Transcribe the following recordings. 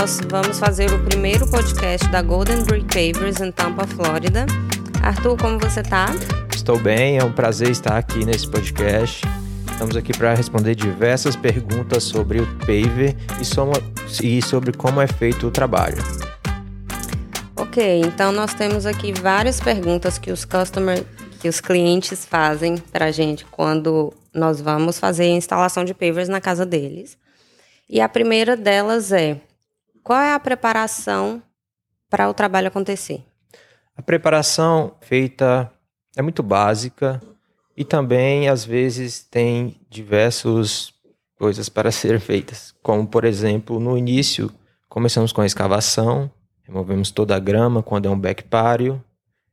Nós vamos fazer o primeiro podcast da Golden Brick Pavers em Tampa, Flórida. Arthur, como você tá? Estou bem, é um prazer estar aqui nesse podcast. Estamos aqui para responder diversas perguntas sobre o paver e sobre como é feito o trabalho. Ok, então nós temos aqui várias perguntas que os customers, que os clientes fazem para a gente quando nós vamos fazer a instalação de pavers na casa deles. E a primeira delas é: qual é a preparação para o trabalho acontecer? A preparação feita é muito básica e também às vezes tem diversas coisas para ser feitas, como por exemplo, no início começamos com a escavação, removemos toda a grama quando é um backpáreo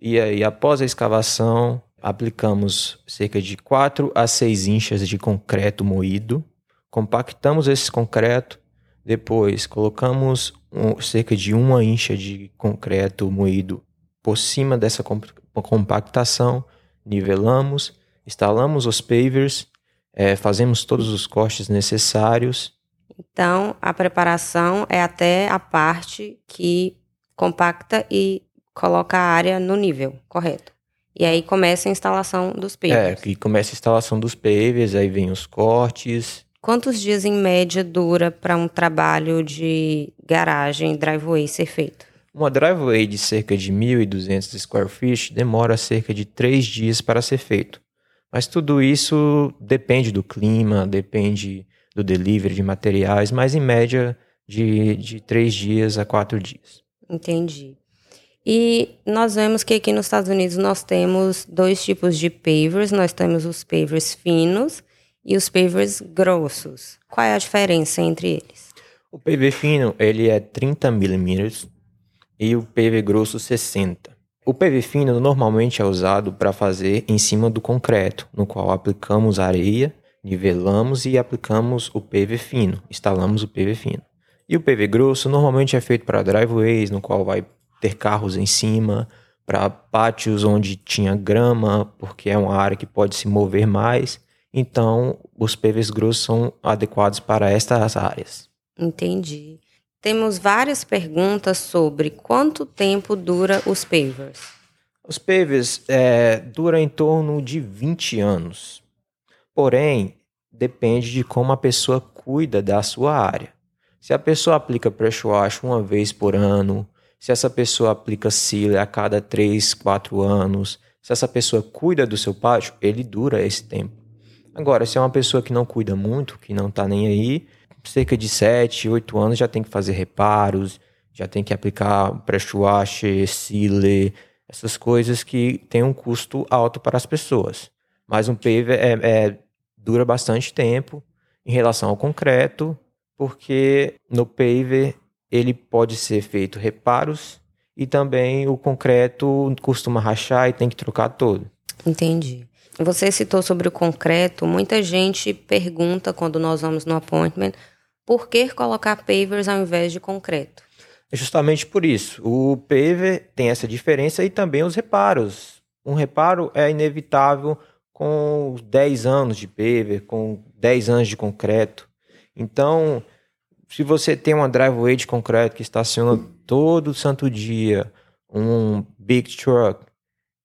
e aí após a escavação aplicamos cerca de 4 a 6 inchas de concreto moído, compactamos esse concreto, depois colocamos um, cerca de uma incha de concreto moído por cima dessa compactação, nivelamos, instalamos os pavers, é, fazemos todos os cortes necessários. Então, a preparação é até a parte que compacta e coloca a área no nível, correto? E aí começa a instalação dos pavers. É, que começa a instalação dos pavers, aí vem os cortes. Quantos dias em média dura para um trabalho de garagem, driveway ser feito? Uma driveway de cerca de 1.200 square feet demora cerca de 3 dias para ser feito. Mas tudo isso depende do clima, depende do delivery de materiais, mas em média de, de 3 dias a 4 dias. Entendi. E nós vemos que aqui nos Estados Unidos nós temos dois tipos de pavers. Nós temos os pavers finos e os pavers grossos. Qual é a diferença entre eles? O paver fino ele é 30 milímetros e o paver grosso 60. O paver fino normalmente é usado para fazer em cima do concreto, no qual aplicamos areia, nivelamos e aplicamos o paver fino, instalamos o paver fino. E o paver grosso normalmente é feito para driveways, no qual vai ter carros em cima, para pátios onde tinha grama, porque é uma área que pode se mover mais. Então, os PVs grossos são adequados para estas áreas. Entendi. Temos várias perguntas sobre quanto tempo dura os pavers. Os pavers é, duram em torno de 20 anos. Porém, depende de como a pessoa cuida da sua área. Se a pessoa aplica pressure wash uma vez por ano, se essa pessoa aplica sealer a cada 3, 4 anos, se essa pessoa cuida do seu pátio, ele dura esse tempo. Agora, se é uma pessoa que não cuida muito, que não está nem aí, cerca de 7, 8 anos já tem que fazer reparos, já tem que aplicar pressure wash, sealer, essas coisas que têm um custo alto para as pessoas. Mas um paver é, é, dura bastante tempo em relação ao concreto, porque no paver ele pode ser feito reparos e também o concreto costuma rachar e tem que trocar todo. Entendi. Você citou sobre o concreto. Muita gente pergunta quando nós vamos no appointment por que colocar pavers ao invés de concreto. É justamente por isso. O paver tem essa diferença e também os reparos. Um reparo é inevitável com 10 anos de paver, com 10 anos de concreto. Então, se você tem uma driveway de concreto que estaciona todo santo dia um big truck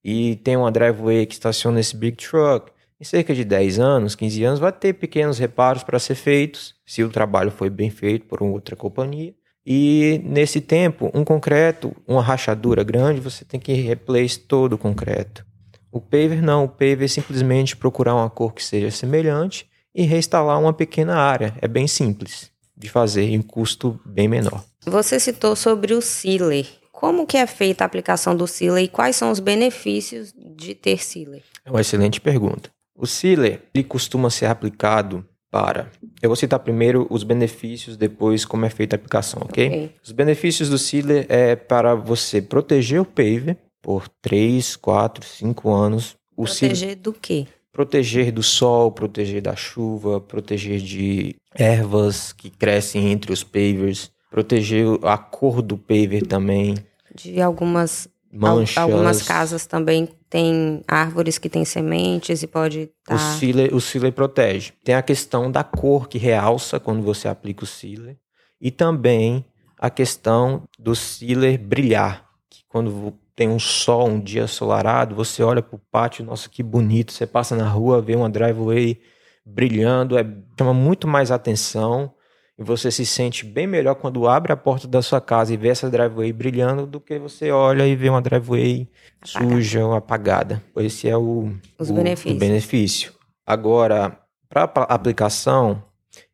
e tem uma driveway que estaciona esse big truck, em cerca de 10 anos, 15 anos, vai ter pequenos reparos para ser feitos, se o trabalho foi bem feito por outra companhia. E nesse tempo, um concreto, uma rachadura grande, você tem que replace todo o concreto. O paver não, o paver é simplesmente procurar uma cor que seja semelhante e reinstalar uma pequena área. É bem simples de fazer em custo bem menor. Você citou sobre o sealer. Como que é feita a aplicação do sealer e quais são os benefícios de ter sealer? É uma excelente pergunta. O sealer ele costuma ser aplicado para. Eu vou citar primeiro os benefícios, depois como é feita a aplicação, ok? okay. Os benefícios do sealer é para você proteger o paver por 3, 4, 5 anos. O proteger sealer... do quê? proteger do sol, proteger da chuva, proteger de ervas que crescem entre os pavers, proteger a cor do paver também. De algumas manchas. Algumas casas também têm árvores que têm sementes e pode tá... O sealer, o sealer protege. Tem a questão da cor que realça quando você aplica o sealer. E também a questão do sealer brilhar. Que quando tem um sol, um dia ensolarado, você olha para o pátio, nossa, que bonito. Você passa na rua, vê uma driveway brilhando, é, chama muito mais atenção e você se sente bem melhor quando abre a porta da sua casa e vê essa driveway brilhando do que você olha e vê uma driveway apagada. suja ou apagada. Esse é o, Os o, benefícios. o benefício. Agora, para aplicação,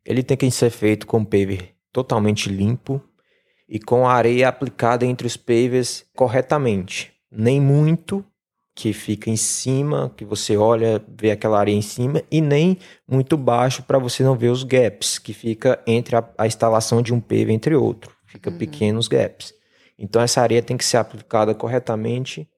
ele tem que ser feito com paver totalmente limpo e com a areia aplicada entre os pavers corretamente. Nem muito que fica em cima, que você olha, vê aquela areia em cima, e nem muito baixo para você não ver os gaps, que fica entre a, a instalação de um PV entre outro. Fica uhum. pequenos gaps. Então essa areia tem que ser aplicada corretamente.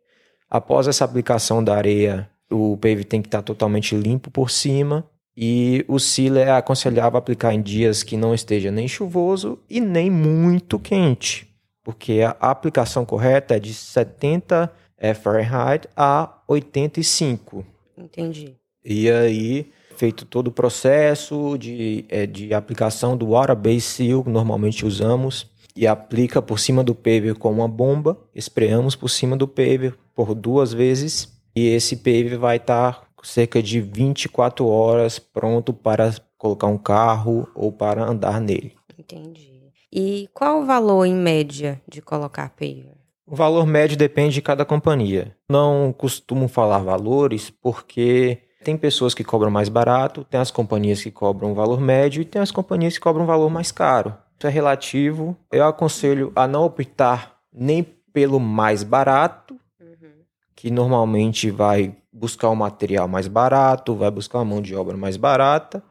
Após essa aplicação da areia, o PV tem que estar totalmente limpo por cima. E o sealer é aconselhável aplicar em dias que não esteja nem chuvoso e nem muito quente, porque a aplicação correta é de 70 é Fahrenheit a 85. Entendi. E aí, feito todo o processo de, é, de aplicação do Water Base Seal, que normalmente usamos, e aplica por cima do paver com uma bomba, espreamos por cima do paver por duas vezes, e esse paver vai estar tá cerca de 24 horas pronto para colocar um carro ou para andar nele. Entendi. E qual o valor em média de colocar paver? O valor médio depende de cada companhia. Não costumo falar valores porque tem pessoas que cobram mais barato, tem as companhias que cobram um valor médio e tem as companhias que cobram um valor mais caro. Isso é relativo. Eu aconselho a não optar nem pelo mais barato, uhum. que normalmente vai buscar um material mais barato, vai buscar uma mão de obra mais barata,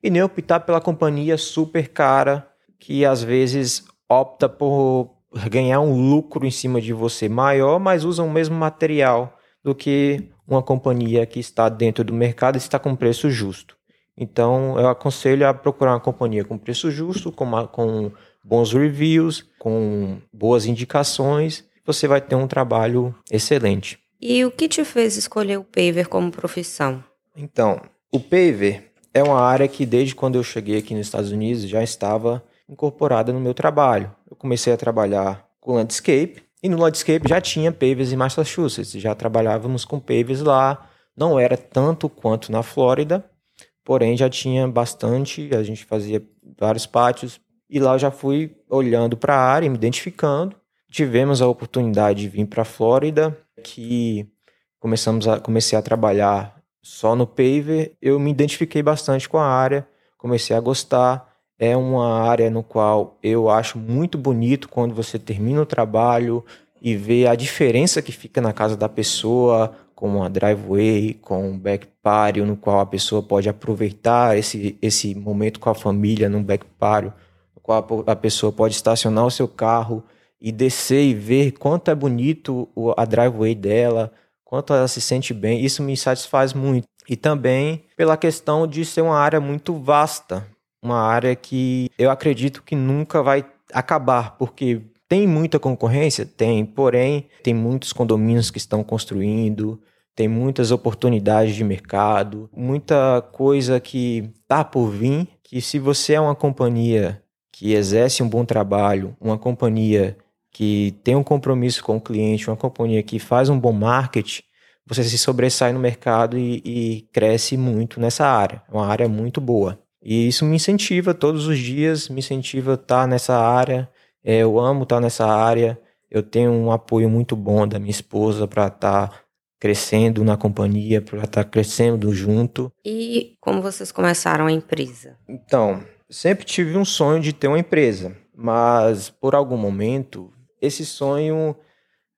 e nem optar pela companhia super cara, que às vezes opta por ganhar um lucro em cima de você maior, mas usam o mesmo material do que uma companhia que está dentro do mercado e está com preço justo. Então, eu aconselho a procurar uma companhia com preço justo, com, uma, com bons reviews, com boas indicações. Você vai ter um trabalho excelente. E o que te fez escolher o paver como profissão? Então, o paver é uma área que desde quando eu cheguei aqui nos Estados Unidos já estava incorporada no meu trabalho. Comecei a trabalhar com landscape e no landscape já tinha pavers em Massachusetts, já trabalhávamos com pavers lá, não era tanto quanto na Flórida, porém já tinha bastante, a gente fazia vários pátios e lá eu já fui olhando para a área, me identificando. Tivemos a oportunidade de vir para a Flórida, que começamos a, comecei a trabalhar só no paver, eu me identifiquei bastante com a área, comecei a gostar é uma área no qual eu acho muito bonito quando você termina o trabalho e vê a diferença que fica na casa da pessoa, com uma driveway, com um back patio, no qual a pessoa pode aproveitar esse, esse momento com a família num back patio, no qual a pessoa pode estacionar o seu carro e descer e ver quanto é bonito a driveway dela, quanto ela se sente bem. Isso me satisfaz muito. E também pela questão de ser uma área muito vasta uma área que eu acredito que nunca vai acabar, porque tem muita concorrência? Tem, porém, tem muitos condomínios que estão construindo, tem muitas oportunidades de mercado, muita coisa que está por vir, que se você é uma companhia que exerce um bom trabalho, uma companhia que tem um compromisso com o cliente, uma companhia que faz um bom marketing, você se sobressai no mercado e, e cresce muito nessa área. É uma área muito boa. E isso me incentiva todos os dias, me incentiva a estar nessa área. É, eu amo estar nessa área. Eu tenho um apoio muito bom da minha esposa para estar crescendo na companhia, para estar crescendo junto. E como vocês começaram a empresa? Então, sempre tive um sonho de ter uma empresa, mas por algum momento esse sonho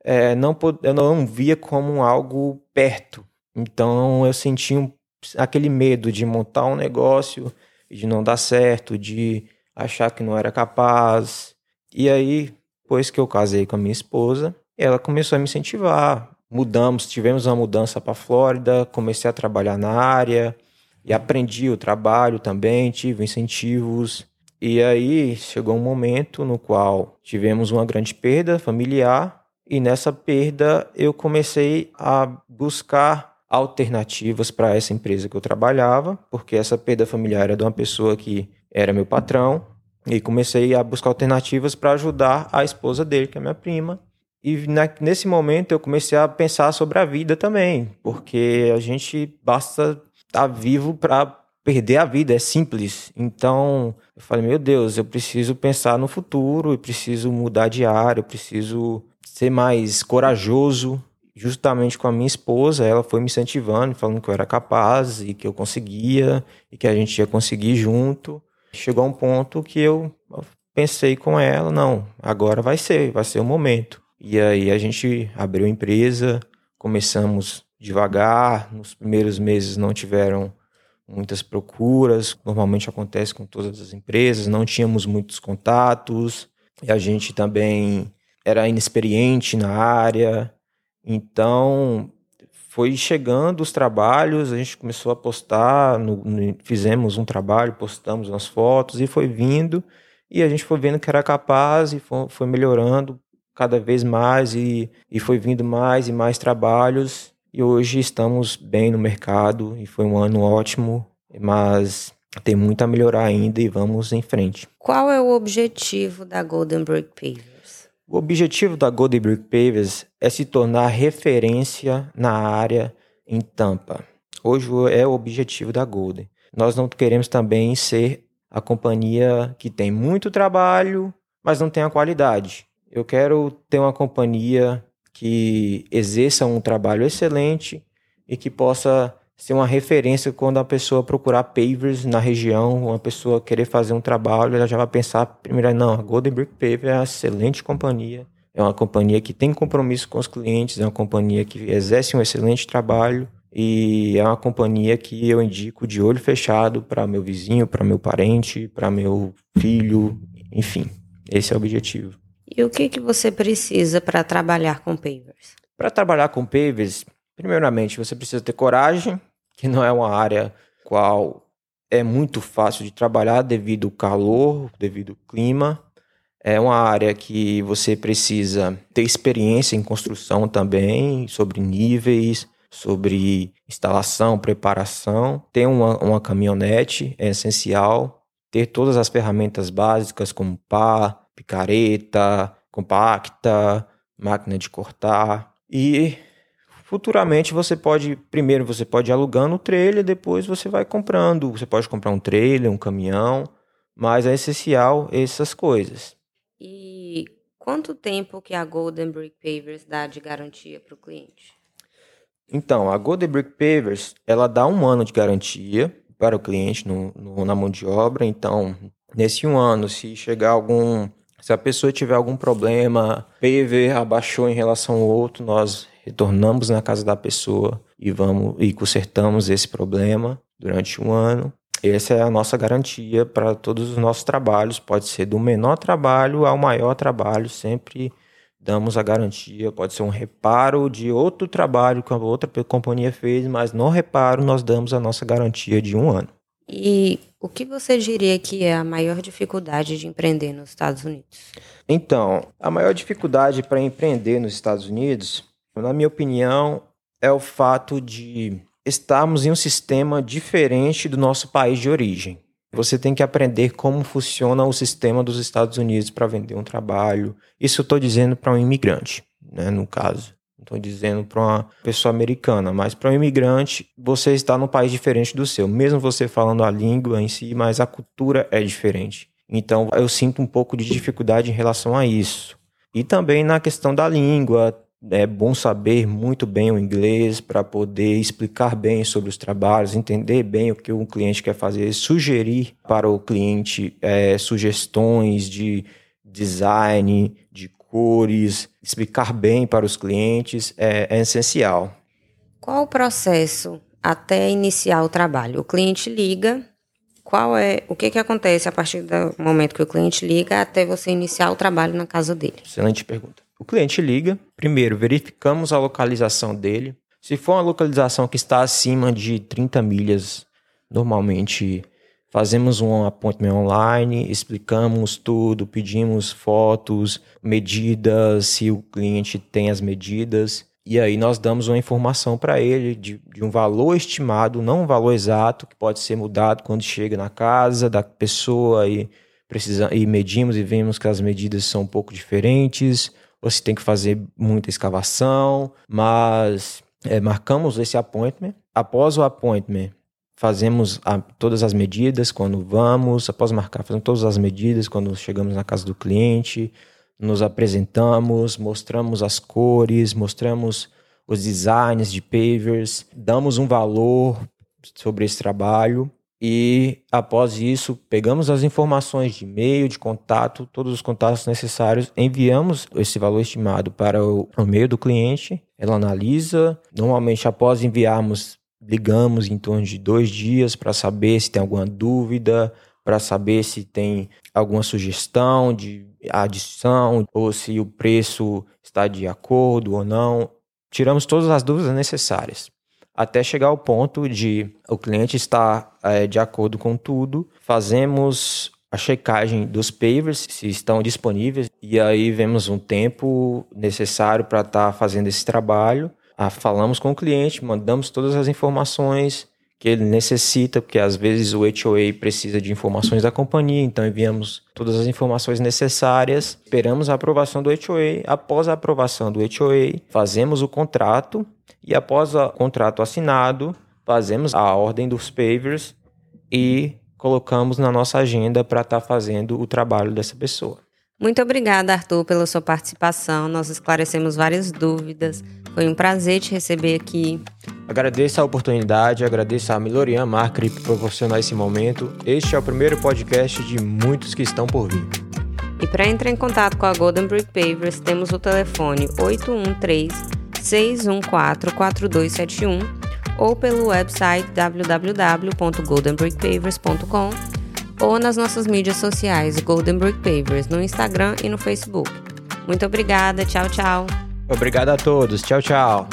é, não, eu não via como algo perto. Então eu sentia um, aquele medo de montar um negócio de não dar certo, de achar que não era capaz. E aí, depois que eu casei com a minha esposa, ela começou a me incentivar. Mudamos, tivemos uma mudança para Flórida, comecei a trabalhar na área e aprendi o trabalho também, tive incentivos. E aí chegou um momento no qual tivemos uma grande perda familiar E nessa perda eu comecei a buscar alternativas para essa empresa que eu trabalhava, porque essa perda familiar era de uma pessoa que era meu patrão, e comecei a buscar alternativas para ajudar a esposa dele, que é minha prima. E na, nesse momento eu comecei a pensar sobre a vida também, porque a gente basta estar tá vivo para perder a vida, é simples. Então, eu falei, meu Deus, eu preciso pensar no futuro, eu preciso mudar de área, eu preciso ser mais corajoso. Justamente com a minha esposa, ela foi me incentivando, falando que eu era capaz e que eu conseguia e que a gente ia conseguir junto. Chegou a um ponto que eu pensei com ela, não, agora vai ser, vai ser o momento. E aí a gente abriu a empresa, começamos devagar, nos primeiros meses não tiveram muitas procuras, normalmente acontece com todas as empresas, não tínhamos muitos contatos, e a gente também era inexperiente na área, então foi chegando os trabalhos, a gente começou a postar, no, no, fizemos um trabalho, postamos umas fotos e foi vindo, e a gente foi vendo que era capaz e foi, foi melhorando cada vez mais e, e foi vindo mais e mais trabalhos e hoje estamos bem no mercado e foi um ano ótimo, mas tem muito a melhorar ainda e vamos em frente. Qual é o objetivo da Golden Brick Pavers? O objetivo da Golden Brick Pavers é se tornar referência na área em Tampa. Hoje é o objetivo da Golden. Nós não queremos também ser a companhia que tem muito trabalho, mas não tem a qualidade. Eu quero ter uma companhia que exerça um trabalho excelente e que possa ser uma referência quando a pessoa procurar pavers na região, uma pessoa querer fazer um trabalho, ela já vai pensar primeiro, não, a Golden Brick Paver é uma excelente companhia, é uma companhia que tem compromisso com os clientes, é uma companhia que exerce um excelente trabalho e é uma companhia que eu indico de olho fechado para meu vizinho, para meu parente, para meu filho, enfim, esse é o objetivo. E o que, que você precisa para trabalhar com pavers? Para trabalhar com pavers, primeiramente você precisa ter coragem, que não é uma área qual é muito fácil de trabalhar devido ao calor, devido ao clima. É uma área que você precisa ter experiência em construção também, sobre níveis, sobre instalação, preparação. Ter uma, uma caminhonete é essencial. Ter todas as ferramentas básicas como pá, picareta, compacta, máquina de cortar. E futuramente você pode, primeiro você pode ir alugando o trailer, depois você vai comprando. Você pode comprar um trailer, um caminhão, mas é essencial essas coisas. E quanto tempo que a Golden Brick Pavers dá de garantia para o cliente? Então, a Golden Brick Pavers, ela dá um ano de garantia para o cliente no, no, na mão de obra. Então, nesse um ano, se chegar algum se a pessoa tiver algum problema, PV abaixou em relação ao outro, nós retornamos na casa da pessoa e vamos e consertamos esse problema durante um ano. Essa é a nossa garantia para todos os nossos trabalhos. Pode ser do menor trabalho ao maior trabalho, sempre damos a garantia. Pode ser um reparo de outro trabalho que a outra companhia fez, mas no reparo nós damos a nossa garantia de um ano. E o que você diria que é a maior dificuldade de empreender nos Estados Unidos? Então, a maior dificuldade para empreender nos Estados Unidos, na minha opinião, é o fato de estarmos em um sistema diferente do nosso país de origem. Você tem que aprender como funciona o sistema dos Estados Unidos para vender um trabalho. Isso eu estou dizendo para um imigrante, né, no caso estou dizendo para uma pessoa americana, mas para um imigrante, você está num país diferente do seu, mesmo você falando a língua em si, mas a cultura é diferente. Então eu sinto um pouco de dificuldade em relação a isso. E também na questão da língua, é bom saber muito bem o inglês para poder explicar bem sobre os trabalhos, entender bem o que o cliente quer fazer, sugerir para o cliente é, sugestões de design, de cores, explicar bem para os clientes é, é essencial. Qual o processo até iniciar o trabalho? O cliente liga, qual é o que, que acontece a partir do momento que o cliente liga até você iniciar o trabalho na casa dele? Excelente pergunta. O cliente liga, primeiro verificamos a localização dele. Se for uma localização que está acima de 30 milhas, normalmente fazemos um appointment online, explicamos tudo, pedimos fotos, medidas, se o cliente tem as medidas. E aí nós damos uma informação para ele de, de, um valor estimado, não um valor exato, que pode ser mudado quando chega na casa da pessoa e, precisa, e medimos e vemos que as medidas são um pouco diferentes, se tem que fazer muita escavação, mas é, marcamos esse appointment. Após o appointment, fazemos a, todas as medidas quando vamos, após marcar, fazemos todas as medidas quando chegamos na casa do cliente, nos apresentamos, mostramos as cores, mostramos os designs de pavers, damos um valor sobre esse trabalho e após isso pegamos as informações de e-mail, de contato, todos os contatos necessários, enviamos esse valor estimado para o, o e-mail do cliente, ela analisa, normalmente após enviarmos ligamos em torno de dois dias para saber se tem alguma dúvida, para saber se tem alguma sugestão de adição ou se o preço está de acordo ou não. Tiramos todas as dúvidas necessárias até chegar ao ponto de o cliente estar é, de acordo com tudo. Fazemos a checagem dos pavers, se estão disponíveis, e aí vemos um tempo necessário para estar tá fazendo esse trabalho. Ah, falamos com o cliente, mandamos todas as informações, que ele necessita, porque às vezes o HOA precisa de informações da companhia, então enviamos todas as informações necessárias, esperamos a aprovação do HOA. Após a aprovação do HOA, fazemos o contrato e após o contrato assinado, fazemos a ordem dos pavers e colocamos na nossa agenda para estar tá fazendo o trabalho dessa pessoa. Muito obrigada, Arthur, pela sua participação. Nós esclarecemos várias dúvidas. Foi um prazer te receber aqui. Agradeço a oportunidade, agradeço a Milorian Marcri por proporcionar esse momento. Este é o primeiro podcast de muitos que estão por vir. E para entrar em contato com a Golden Brick Pavers, temos o telefone 813 614 4271 ou pelo website www.goldenbrickpavers.com ou nas nossas mídias sociais, Golden Brick Pavers, no Instagram e no Facebook. Muito obrigada, tchau, tchau. Obrigado a todos, tchau, tchau.